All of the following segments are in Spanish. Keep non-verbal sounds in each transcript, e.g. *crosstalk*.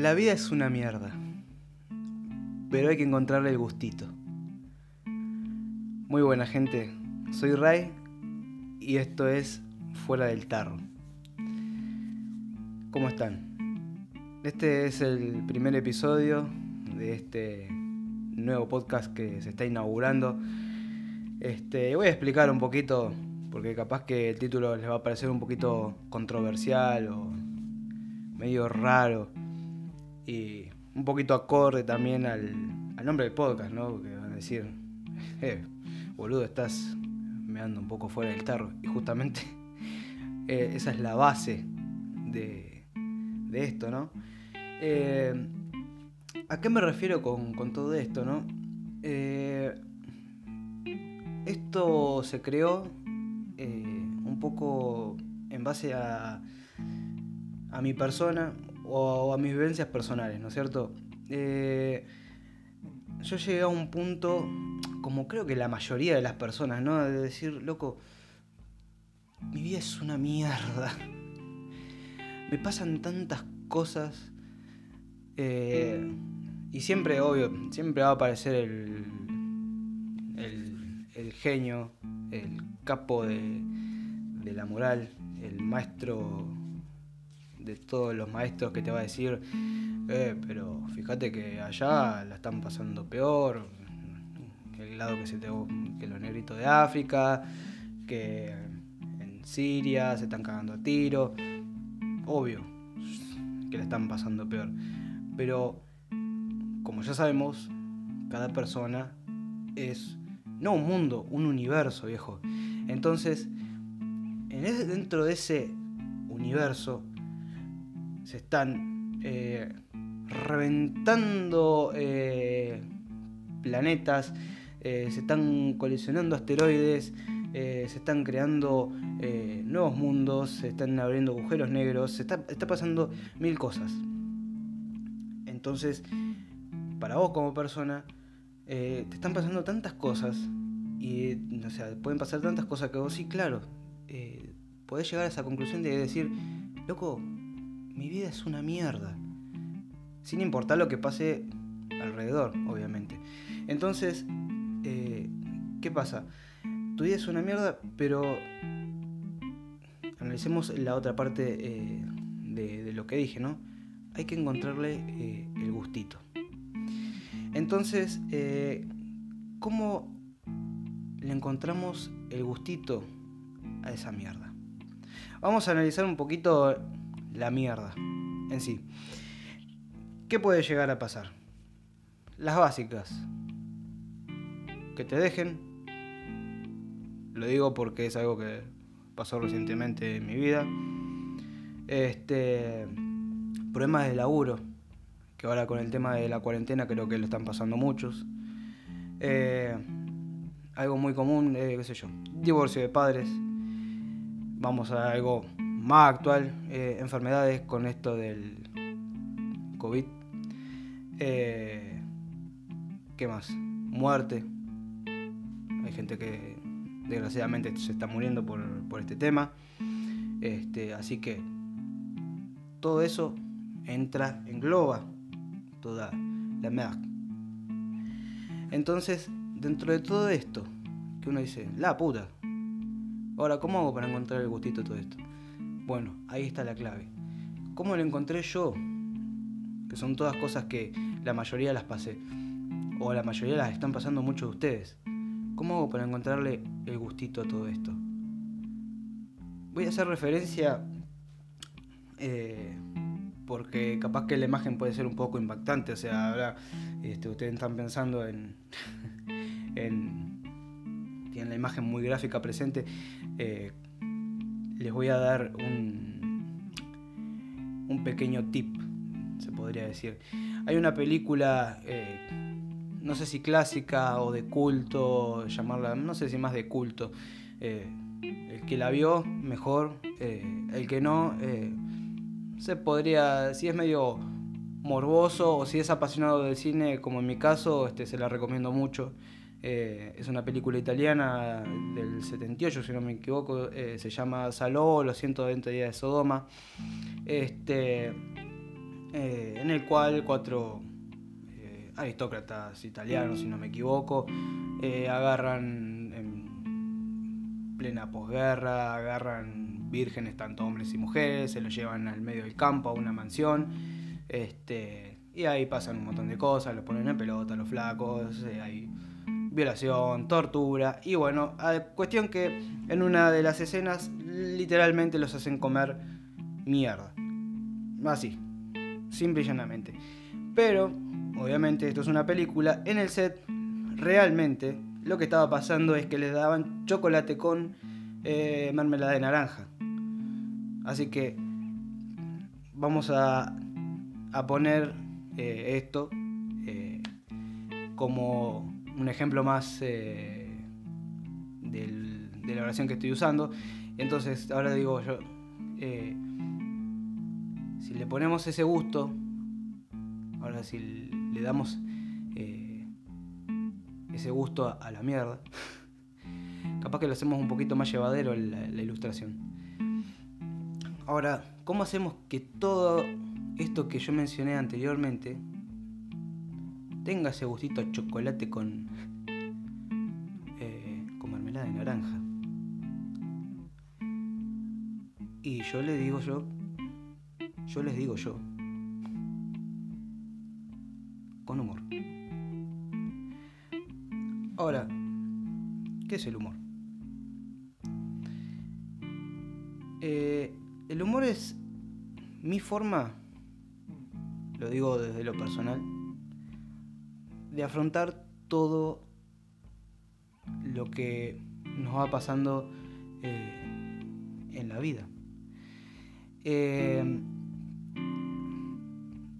La vida es una mierda, pero hay que encontrarle el gustito. Muy buena gente, soy Ray y esto es Fuera del Tarro. ¿Cómo están? Este es el primer episodio de este nuevo podcast que se está inaugurando. Este, voy a explicar un poquito, porque capaz que el título les va a parecer un poquito controversial o medio raro y un poquito acorde también al, nombre del podcast, ¿no? Que van a decir, *laughs* eh, boludo, estás meando un poco fuera del tarro. Y justamente *laughs* eh, esa es la base de, esto, ¿no? Eh, ¿A qué me refiero con, todo esto, no? Eh, esto se creó un poco en base a, a mi persona o a mis vivencias personales, ¿no es cierto? yo llegué a un punto como creo que la mayoría de las personas, ¿no? De decir, loco, mi vida es una mierda. Me pasan tantas cosas. Eh, y siempre, obvio, siempre va a aparecer el, el, genio, el capo de, de la moral, el maestro de todos los maestros que te va a decir, eh, pero fíjate que allá la están pasando peor, el lado que, se te, que los negritos de África, que en Siria se están cagando a tiro. Obvio que le están pasando peor. Pero, como ya sabemos, cada persona es no un mundo, un universo, viejo. Entonces, en dentro de ese universo se están eh, reventando eh, planetas, eh, se están colisionando asteroides, eh, se están creando eh, nuevos mundos, se están abriendo agujeros negros, se está, pasando mil cosas. Entonces, para vos como persona, te están pasando tantas cosas y, o sea, pueden pasar tantas cosas que vos sí, claro, podés llegar a esa conclusión de decir, loco, mi vida es una mierda. Sin importar lo que pase alrededor, obviamente. Entonces, eh, ¿qué pasa? Tu vida es una mierda, pero analicemos la otra parte eh, de, lo que dije, ¿no? Hay que encontrarle eh, el gustito. Entonces, ¿cómo le encontramos el gustito a esa mierda? Vamos a analizar un poquito la mierda en sí. ¿Qué puede llegar a pasar? Las básicas que te dejen. Lo digo porque es algo que pasó recientemente en mi vida. Este problemas de laburo, que ahora con el tema de la cuarentena creo que lo están pasando muchos. Eh, algo muy común, eh, qué sé yo, divorcio de padres. Vamos a algo más actual, eh, enfermedades con esto del COVID. ¿Qué más? Muerte, hay gente que desgraciadamente se está muriendo por, este tema. Este, así que todo eso entra, engloba toda la MEAC. Entonces, dentro de todo esto, que uno dice, la puta. Ahora, ¿cómo hago para encontrar el gustito de todo esto? Bueno, ahí está la clave. ¿Cómo lo encontré yo? Que son todas cosas que la mayoría las pasé. O la mayoría las están pasando muchos de ustedes. ¿Cómo hago para encontrarle el gustito a todo esto? Voy a hacer referencia eh, porque capaz que la imagen puede ser un poco impactante. O sea, ahora este, ustedes están pensando en, *laughs* Tienen la imagen muy gráfica presente. Eh, les voy a dar un, un pequeño tip, se podría decir. Hay una película eh, no sé si clásica o de culto, llamarla, no sé si más de culto. Eh, el que la vio, mejor. Eh, el que no, se podría, si es medio morboso o si es apasionado del cine, como en mi caso, este, se la recomiendo mucho. Es una película italiana del 78, si no me equivoco. se llama Saló, los 120 días de Sodoma. Este, en el cual cuatro aristócratas italianos, si no me equivoco, agarran en plena posguerra, agarran vírgenes, tanto hombres y mujeres, se los llevan al medio del campo, a una mansión, este, y ahí pasan un montón de cosas, los ponen en pelota, los flacos, hay violación, tortura, y bueno, cuestión que en una de las escenas literalmente los hacen comer mierda. Así, simple y llanamente. Pero, obviamente, esto es una película. En el set, realmente, lo que estaba pasando es que les daban chocolate con eh, mermelada de naranja. Así que vamos a, poner eh, esto eh, como un ejemplo más de la oración que estoy usando. Entonces, ahora digo yo, si le ponemos ese gusto, ahora si le damos eh, ese gusto a, la mierda, *laughs* capaz que lo hacemos un poquito más llevadero la, la ilustración. Ahora, ¿cómo hacemos que todo esto que yo mencioné anteriormente tenga ese gustito a chocolate con, eh, con mermelada de naranja? Y yo le digo yo yo les digo yo. Con humor. Ahora, ¿qué es el humor? Eh, el humor es mi forma, lo digo desde lo personal, afrontar todo lo que nos va pasando eh, en la vida. Eh,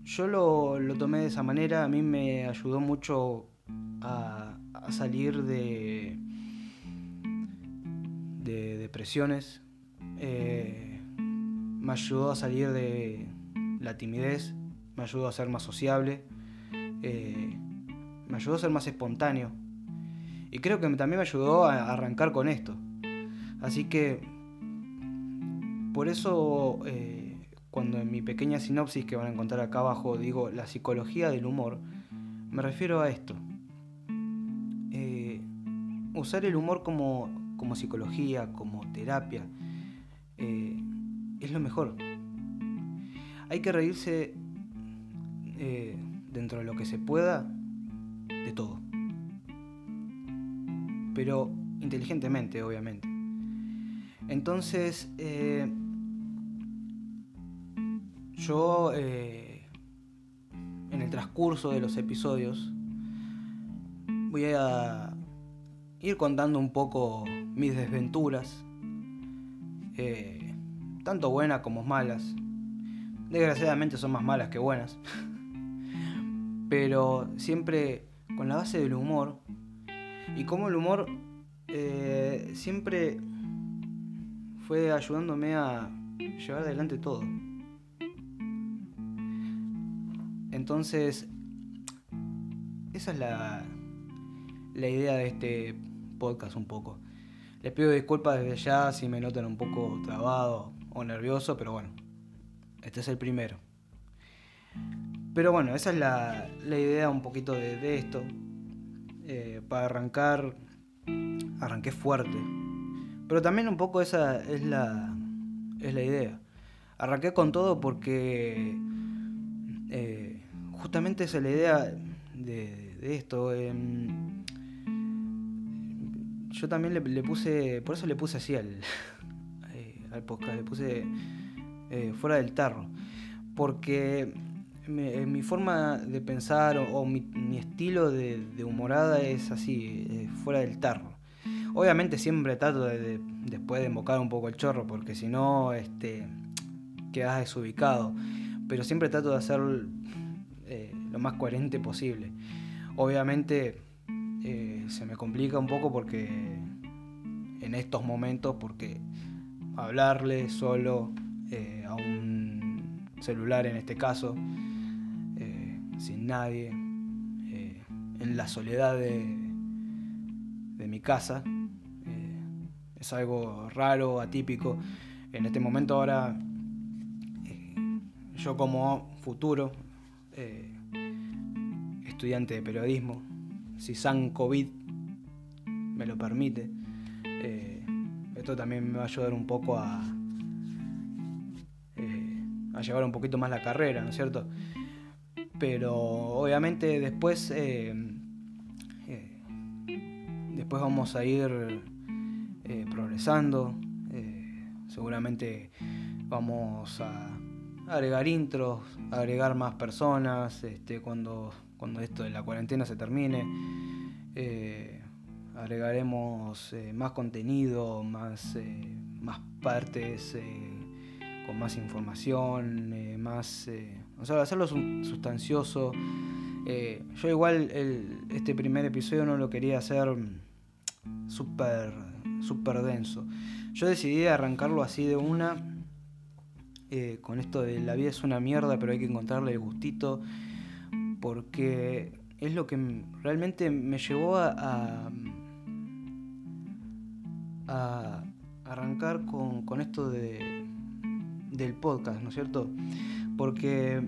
yo lo, tomé de esa manera, a mí me ayudó mucho a, salir de, de depresiones, eh, me ayudó a salir de la timidez, me ayudó a ser más sociable, me ayudó a ser más espontáneo y creo que también me ayudó a arrancar con esto. Así que por eso... Eh, cuando en mi pequeña sinopsis que van a encontrar acá abajo digo la psicología del humor, me refiero a esto. Eh, usar el humor como, como, psicología, como terapia, eh, es lo mejor. Hay que reírse dentro de lo que se pueda de todo. Pero inteligentemente, obviamente. Entonces, yo, eh, en el transcurso de los episodios, voy a ir contando un poco mis desventuras, eh, tanto buenas como malas. Desgraciadamente son más malas que buenas, *laughs* pero siempre con la base del humor y como el humor eh, siempre fue ayudándome a llevar adelante todo. Entonces, esa es la, la idea de este podcast un poco. Les pido disculpas desde ya si me notan un poco trabado o nervioso, pero bueno, este es el primero. Pero bueno, esa es la, idea un poquito de, esto. Eh, para arrancar, arranqué fuerte. Pero también un poco esa es la, es la idea. Arranqué con todo porque eh, justamente esa es la idea de, esto. Em, yo también le, puse, por eso le puse así al, *laughs* eh, al podcast, le puse fuera del tarro. Porque mi, forma de pensar o, mi, estilo de, humorada es así, eh, fuera del tarro. Obviamente siempre trato de, después de embocar un poco el chorro, porque si no, este, quedas desubicado. Pero siempre trato de hacer lo más coherente posible. Obviamente eh, se me complica un poco porque en estos momentos, porque hablarle solo eh, a un celular en este caso, eh, sin nadie, en la soledad de, de mi casa, es algo raro, atípico. En este momento ahora yo como futuro estudiante de periodismo, si San COVID me lo permite, esto también me va a ayudar un poco a, a llevar un poquito más la carrera, ¿no es cierto? Pero obviamente después, eh, eh, después vamos a ir eh, progresando. seguramente vamos a agregar intros, agregar más personas este, cuando, cuando esto de la cuarentena se termine. agregaremos más contenido, más, más partes con más información, más... Eh, o sea, hacerlo sustancioso. Eh, yo igual este primer episodio no lo quería hacer súper super denso. Yo decidí arrancarlo así de una, con esto de la vida es una mierda, pero hay que encontrarle el gustito, porque es lo que realmente me llevó a, a, arrancar con esto de, del podcast, ¿no es cierto? Porque,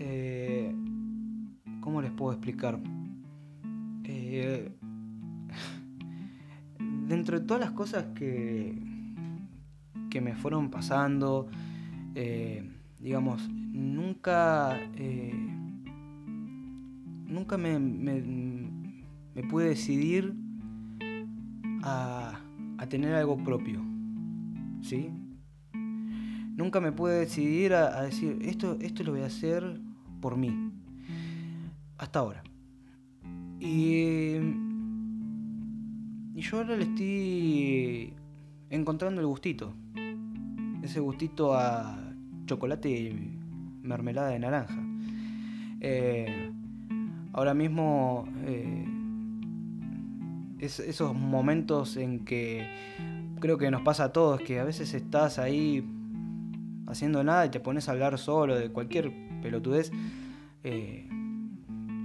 eh, ¿cómo les puedo explicar? Eh, *laughs* dentro de todas las cosas que, que me fueron pasando, eh, digamos, nunca, nunca me, me, pude decidir a, a tener algo propio, ¿sí? Nunca me pude decidir a, decir, esto, esto lo voy a hacer por mí. Hasta ahora. Y, y yo ahora le estoy encontrando el gustito. Ese gustito a chocolate y mermelada de naranja. Eh, ahora mismo eh, esos momentos en que creo que nos pasa a todos, que a veces estás ahí haciendo nada y te pones a hablar solo de cualquier pelotudez, eh,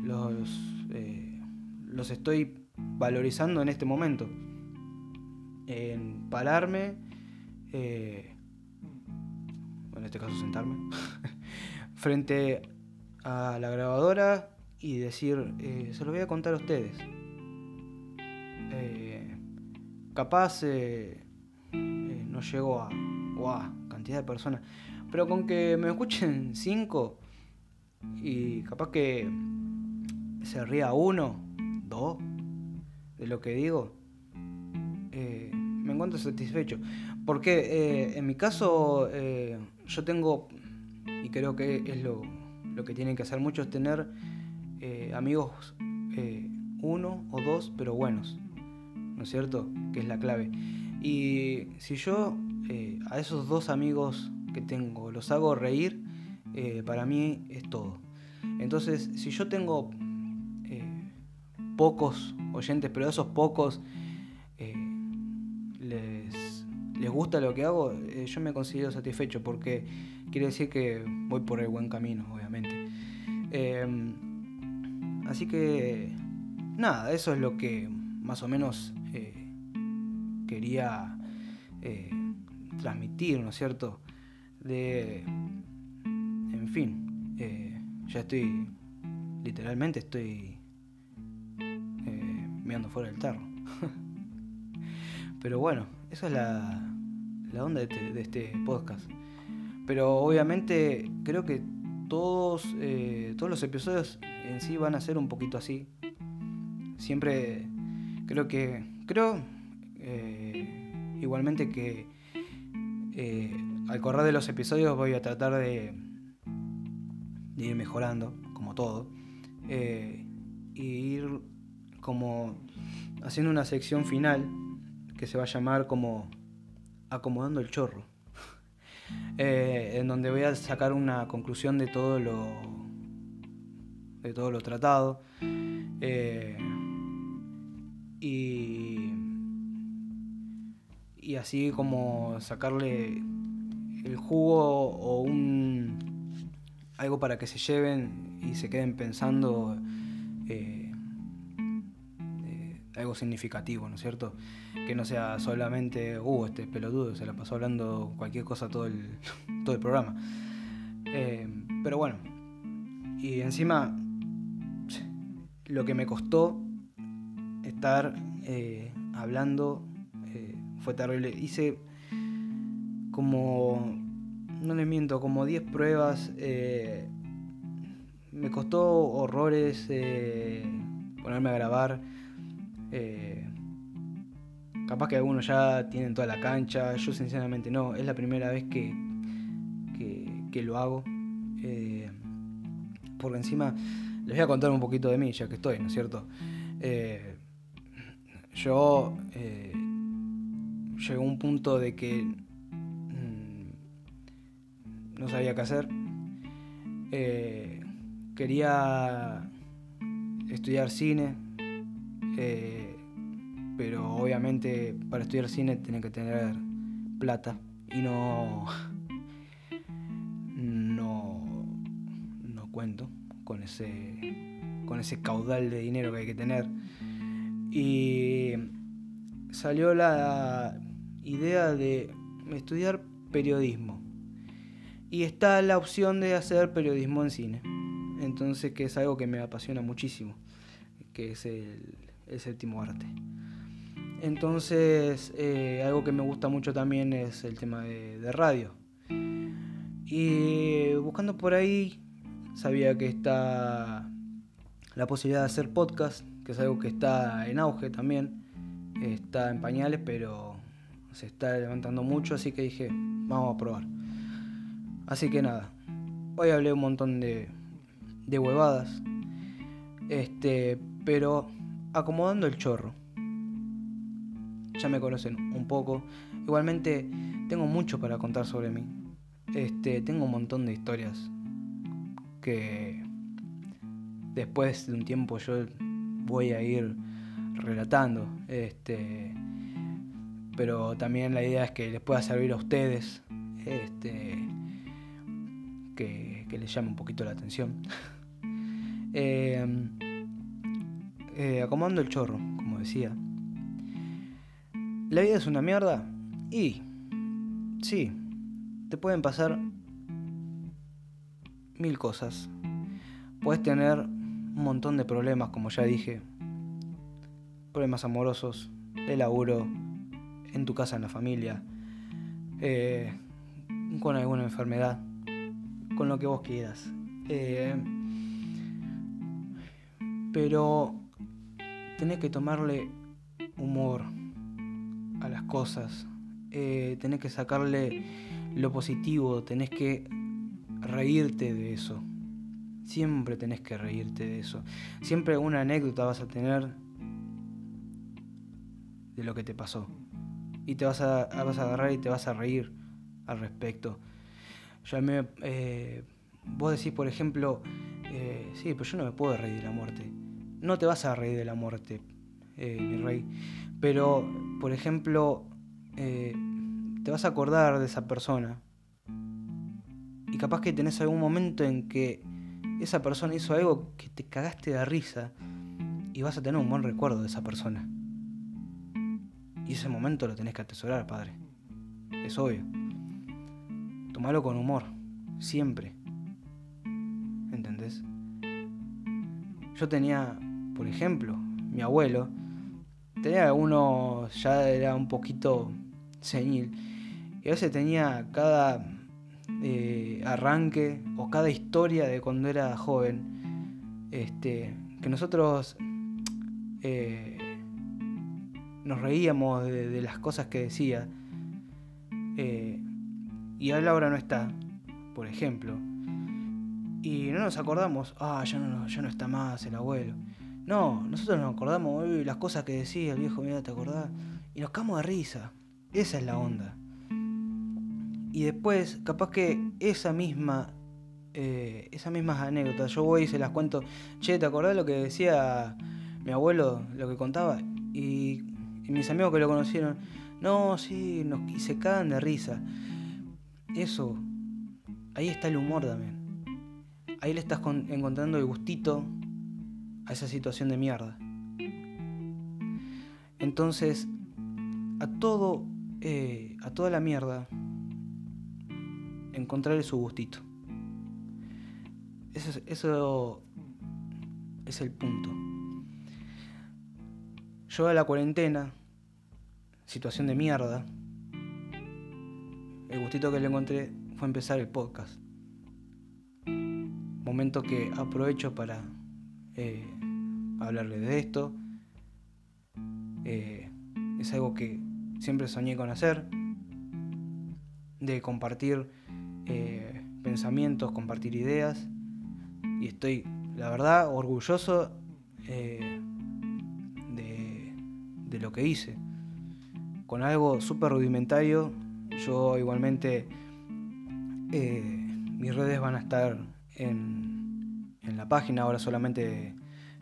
los, eh, los estoy valorizando en este momento. En pararme, eh, en este caso sentarme, *laughs* frente a la grabadora y decir, se lo voy a contar a ustedes. capaz no llego a, de personas. Pero con que me escuchen cinco y capaz que se ría uno, dos de lo que digo, eh, me encuentro satisfecho. Porque eh, en mi caso eh, yo tengo, y creo que es lo, lo que tienen que hacer muchos, tener amigos uno o dos, pero buenos. ¿No es cierto? Que es la clave. Y si yo eh, a esos dos amigos que tengo los hago reír, eh, para mí es todo. Entonces, si yo tengo eh, pocos oyentes, pero esos pocos les, les, gusta lo que hago, yo me considero satisfecho porque quiere decir que voy por el buen camino, obviamente. Em, así que, nada, eso es lo que más o menos quería transmitir, ¿no es cierto? De, en fin, eh, ya estoy, literalmente estoy eh, mirando fuera del tarro. *laughs* Pero bueno, esa es la, la onda este, de este, podcast. Pero obviamente creo que todos, eh, todos los episodios en sí van a ser un poquito así. Siempre creo que, creo igualmente que eh, al correr de los episodios voy a tratar de, ir mejorando, como todo, eh, y ir como haciendo una sección final que se va a llamar como acomodando el chorro, *laughs* eh, en donde voy a sacar una conclusión de todo lo de todo lo tratado. Y y así como sacarle el jugo o un algo para que se lleven y se queden pensando eh, eh, algo significativo, ¿no es cierto? Que no sea solamente, uh, este pelotudo se la pasó hablando cualquier cosa todo el, *laughs* todo el programa. Eh, pero bueno, y encima lo que me costó estar hablando fue terrible. Hice como, no les miento, como 10 pruebas. me costó horrores ponerme a grabar. capaz que algunos ya tienen toda la cancha. Yo sinceramente no. Es la primera vez que, que, lo hago. porque encima les voy a contar un poquito de mí, ya que estoy, ¿no es cierto? Eh, yo eh, llegó un punto de que mm, no sabía qué hacer. Eh, quería estudiar cine, pero obviamente para estudiar cine tenía que tener plata y no, no, no cuento con ese, con ese caudal de dinero que hay que tener. Y salió la idea de estudiar periodismo. Y está la opción de hacer periodismo en cine. Entonces, que es algo que me apasiona muchísimo, que es el, séptimo arte. Entonces, eh, algo que me gusta mucho también es el tema de, de radio. Y buscando por ahí, sabía que está la posibilidad de hacer podcast, que es algo que está en auge también, está en pañales, pero se está levantando mucho, así que dije, vamos a probar. Así que nada, hoy hablé un montón de, de huevadas, este, pero acomodando el chorro. Ya me conocen un poco. Igualmente tengo mucho para contar sobre mí. Este, tengo un montón de historias que después de un tiempo yo voy a ir relatando. Este, pero también la idea es que les pueda servir a ustedes, este, que, les llame un poquito la atención. *laughs* eh, eh, acomodando el chorro, como decía. La vida es una mierda y sí, te pueden pasar mil cosas. Puedes tener un montón de problemas, como ya dije. Problemas amorosos, de laburo, en tu casa, en la familia, eh, con alguna enfermedad, con lo que vos quieras. Eh, pero tenés que tomarle humor a las cosas. Eh, tenés que sacarle lo positivo, tenés que reírte de eso. Siempre tenés que reírte de eso. Siempre una anécdota vas a tener de lo que te pasó. Y te vas a, vas a agarrar y te vas a reír al respecto. Yo me, eh, vos decís, por ejemplo, eh, sí, pero yo no me puedo reír de la muerte. No te vas a reír de la muerte, eh, mi rey. Pero, por ejemplo, te vas a acordar de esa persona y capaz que tenés algún momento en que esa persona hizo algo que te cagaste de risa y vas a tener un buen recuerdo de esa persona. Y ese momento lo tenés que atesorar, padre. Es obvio. Tomalo con humor, siempre. ¿Entendés? Yo tenía, por ejemplo, mi abuelo, tenía uno, ya era un poquito senil, y a veces tenía cada eh, arranque o cada historia de cuando era joven, este, que nosotros eh, nos reíamos de, las cosas que decía, eh, y él ahora no está, por ejemplo, y no nos acordamos, ah, ya no, ya no está más el abuelo. No, nosotros nos acordamos de las cosas que decía el viejo, mira, ¿te acordás? Y nos camos de risa. Esa es la onda. Y después, capaz que esa misma, eh, esas mismas anécdotas, yo voy y se las cuento, che, ¿te acordás lo que decía mi abuelo, lo que contaba? Y, mis amigos que lo conocieron, no, sí, nos, y se cagan de risa. Eso, ahí está el humor también. Ahí le estás encontrando el gustito a esa situación de mierda. Entonces, a todo, eh, a toda la mierda, encontrarle su gustito. Eso, eso es el punto. Yo a la cuarentena, situación de mierda, el gustito que le encontré fue empezar el podcast. Momento que aprovecho para eh, hablarle de esto. Eh, es algo que siempre soñé con hacer, de compartir eh, pensamientos, compartir ideas. Y estoy, la verdad, orgulloso de, de lo que hice. Con algo súper rudimentario yo igualmente, eh, mis redes van a estar en, la página, ahora solamente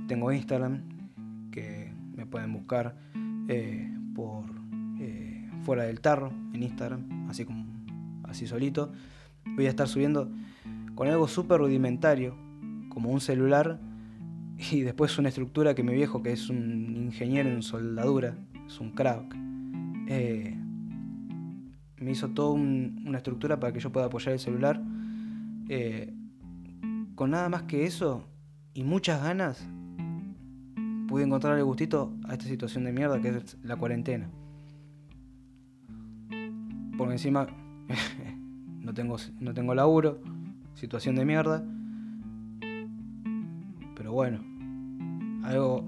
tengo Instagram, que me pueden buscar eh, por eh, fuera del tarro en Instagram, así como así solito. Voy a estar subiendo con algo súper rudimentario, como un celular, y después una estructura que mi viejo, que es un ingeniero en soldadura, es un crack, me hizo toda una estructura para que yo pueda apoyar el celular. Eh, con nada más que eso y muchas ganas, pude encontrar el gustito a esta situación de mierda que es la cuarentena. Porque encima *laughs* no tengo, no tengo laburo, situación de mierda. Pero bueno, algo,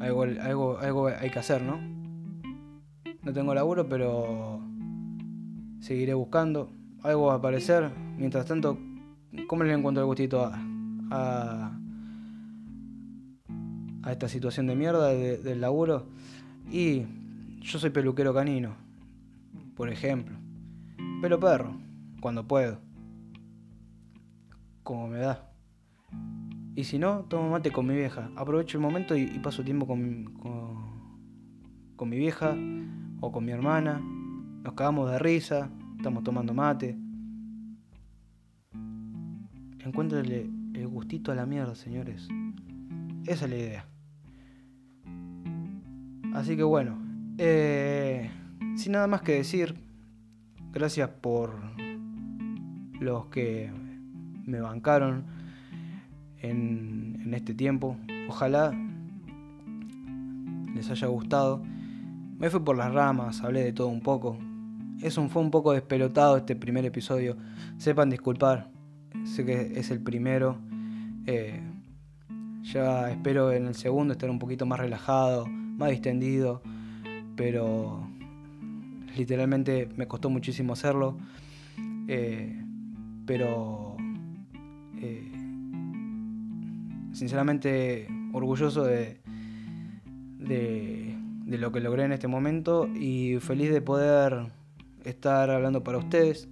algo, algo, algo hay que hacer, ¿no? No tengo laburo, pero seguiré buscando. Algo va a aparecer. Mientras tanto, ¿cómo le encuentro el gustito a, a, esta situación de mierda del laburo? Y yo soy peluquero canino, por ejemplo. Pelo perro, cuando puedo. Como me da. Y si no, tomo mate con mi vieja. Aprovecho el momento y, paso tiempo con, con, con mi vieja o con mi hermana, nos cagamos de risa, estamos tomando mate. Encuéntrale el gustito a la mierda, señores. Esa es la idea. Así que bueno, eh, sin nada más que decir, gracias por los que me bancaron en, en este tiempo. Ojalá les haya gustado. Me fui por las ramas, hablé de todo un poco. Es fue un poco despelotado este primer episodio. Sepan disculpar. Sé que es el primero. Eh, ya espero en el segundo estar un poquito más relajado, más distendido. Pero literalmente me costó muchísimo hacerlo. Eh, pero eh, sinceramente orgulloso de, de de lo que logré en este momento y feliz de poder estar hablando para ustedes.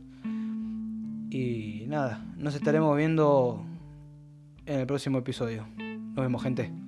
Y nada, nos estaremos viendo en el próximo episodio. Nos vemos gente.